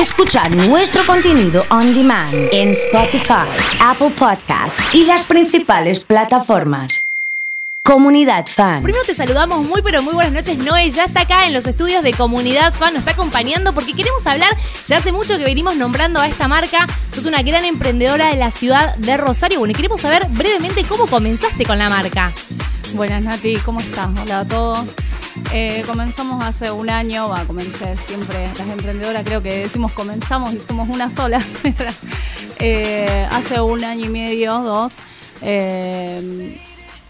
Escuchar nuestro contenido on demand en Spotify, Apple Podcast y las principales plataformas. Comunidad Fan. Primero te saludamos muy pero muy buenas noches. Noé ya está acá en los estudios de Comunidad Fan, nos está acompañando porque queremos hablar, ya hace mucho que venimos nombrando a esta marca. Sos una gran emprendedora de la ciudad de Rosario. Bueno, y queremos saber brevemente cómo comenzaste con la marca. Buenas Nati, ¿cómo estás? Hola a todos. Eh, comenzamos hace un año, va, comencé siempre, las emprendedoras creo que decimos comenzamos y somos una sola. Eh, hace un año y medio, dos, eh,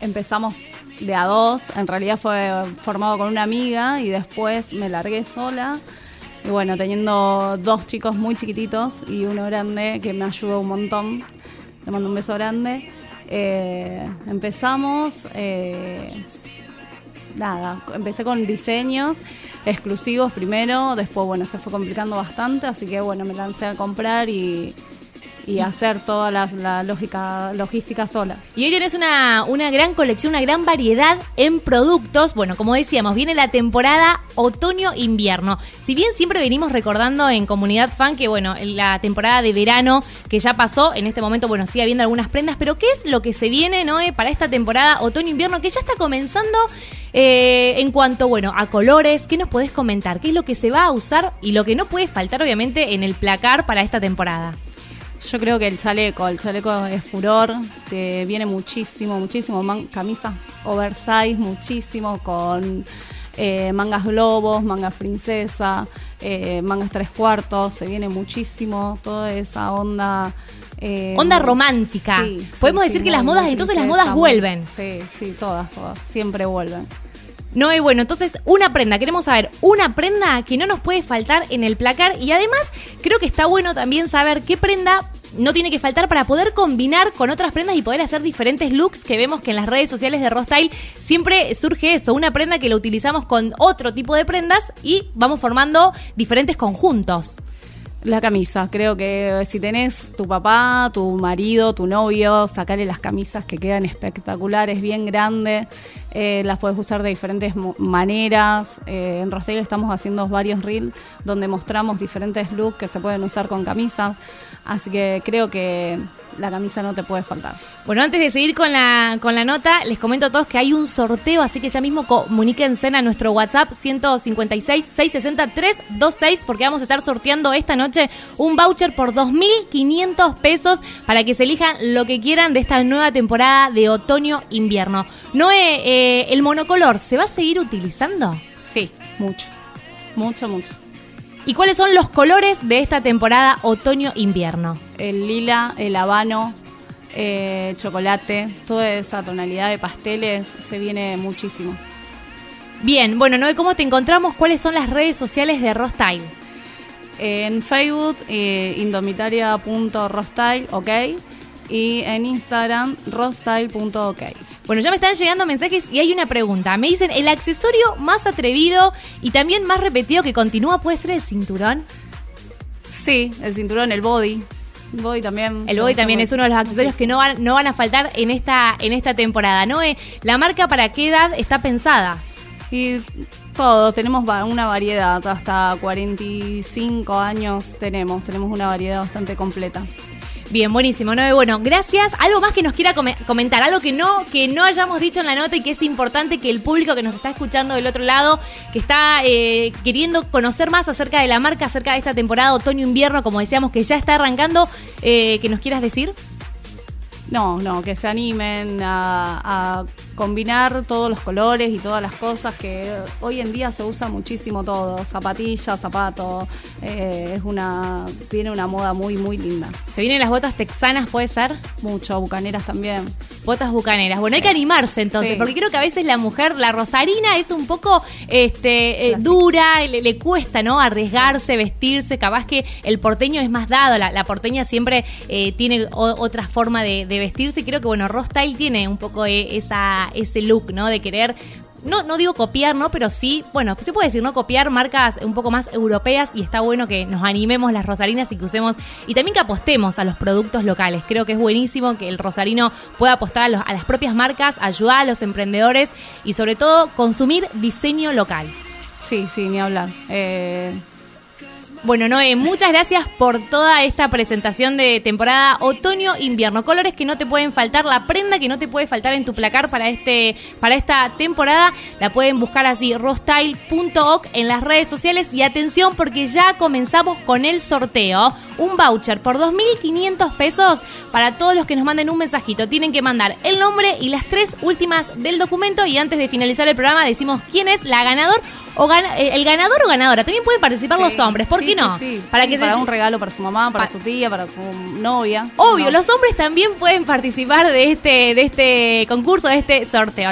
empezamos de a dos, en realidad fue formado con una amiga y después me largué sola. Y bueno, teniendo dos chicos muy chiquititos y uno grande que me ayudó un montón. Le mando un beso grande. Empezamos, nada, empecé con diseños exclusivos primero, después bueno, se fue complicando bastante, así que bueno, me lancé a comprar y, y hacer toda la, lógica, logística sola. Y hoy tenés una, una gran colección, una gran variedad en productos. Bueno, como decíamos, viene la temporada otoño-invierno. Si bien siempre venimos recordando en Comunidad Fan que, bueno, la temporada de verano que ya pasó, en este momento, bueno, sigue habiendo algunas prendas, pero ¿qué es lo que se viene, Noé, para esta temporada otoño-invierno que ya está comenzando eh, en cuanto, bueno, a colores? ¿Qué nos podés comentar? ¿Qué es lo que se va a usar y lo que no puede faltar, obviamente, en el placar para esta temporada? Yo creo que el chaleco, el chaleco es furor, te viene muchísimo, muchísimo, camisa oversize, muchísimo, con eh, mangas globos, mangas princesa, eh, mangas tres cuartos, se viene muchísimo, toda esa onda. Eh, onda romántica. Podemos decir que las modas, entonces las modas vuelven. Sí, sí, todas, todas, siempre vuelven. No, y bueno, entonces una prenda, queremos saber una prenda que no nos puede faltar en el placar y además creo que está bueno también saber qué prenda no tiene que faltar para poder combinar con otras prendas y poder hacer diferentes looks que vemos que en las redes sociales de Rostyle siempre surge eso, una prenda que lo utilizamos con otro tipo de prendas y vamos formando diferentes conjuntos. La camisa, creo que si tenés tu papá, tu marido, tu novio, sacale las camisas que quedan espectaculares, bien grandes, eh, las puedes usar de diferentes maneras. Eh, en Rostyle estamos haciendo varios reels donde mostramos diferentes looks que se pueden usar con camisas, así que creo que la camisa no te puede faltar. Bueno, antes de seguir con la, con la nota, les comento a todos que hay un sorteo, así que ya mismo comuníquense a nuestro WhatsApp 156-660-326, porque vamos a estar sorteando esta noche un voucher por 2.500 pesos para que se elijan lo que quieran de esta nueva temporada de otoño-invierno. Noé, eh, ¿el monocolor se va a seguir utilizando? Sí, mucho. Mucho, mucho. ¿Y cuáles son los colores de esta temporada otoño-invierno? El lila, el habano, eh, chocolate, toda esa tonalidad de pasteles se viene muchísimo. Bien, bueno, Noé, ¿cómo te encontramos? ¿Cuáles son las redes sociales de Rostyle? En Facebook, eh, indomitaria.rostyle, ok. Y en Instagram, rostyle.ok. Bueno, ya me están llegando mensajes y hay una pregunta. Me dicen, ¿el accesorio más atrevido y también más repetido que continúa puede ser el cinturón? Sí, el cinturón, el body. El body también. El body también es uno de los accesorios que no van, no van a faltar en esta, en esta temporada. ¿no? ¿La marca para qué edad está pensada? Y todos, tenemos una variedad, hasta 45 años tenemos, tenemos una variedad bastante completa. Bien, buenísimo, ¿no? Bueno, gracias. Algo más que nos quiera comentar, algo que no, que no hayamos dicho en la nota y que es importante que el público que nos está escuchando del otro lado, que está eh, queriendo conocer más acerca de la marca, acerca de esta temporada otoño-invierno, como decíamos, que ya está arrancando, eh, que nos quieras decir. No, no, que se animen a, combinar todos los colores y todas las cosas que hoy en día se usa muchísimo todo, zapatillas, zapatos, eh, es una, tiene una moda muy, muy linda. ¿Se vienen las botas texanas, puede ser? Mucho, bucaneras también. Botas bucaneras. Bueno, hay que animarse entonces, porque creo que a veces la mujer, la rosarina, es un poco este, eh, dura, le, le, cuesta, ¿no? Arriesgarse, vestirse. Capaz que el porteño es más dado, la, porteña siempre eh, tiene otra forma de, vestirse. Y creo que, bueno, Rostyle tiene un poco eh, esa, ese look, ¿no? De querer no, no digo copiar, ¿no? Pero sí, bueno, se puede decir, ¿no? Copiar marcas un poco más europeas y está bueno que nos animemos las rosarinas y que usemos, y también que apostemos a los productos locales. Creo que es buenísimo que el rosarino pueda apostar a, las propias marcas, ayudar a los emprendedores y sobre todo consumir diseño local. Sí, sí, ni hablar. Eh, Bueno, Noé, muchas gracias por toda esta presentación de temporada otoño-invierno. Colores que no te pueden faltar, la prenda que no te puede faltar en tu placar para este para esta temporada. La pueden buscar así, rostyle.oc en las redes sociales. Y atención, porque ya comenzamos con el sorteo. Un voucher por 2.500 pesos para todos los que nos manden un mensajito. Tienen que mandar el nombre y las tres últimas del documento. Y antes de finalizar el programa, decimos quién es la ganador o eh, el ganador o ganadora. También pueden participar los hombres, ¿por qué no? para que para un regalo para su mamá, para su tía, para su novia. Obvio, los hombres también pueden participar de este de este concurso, de este sorteo.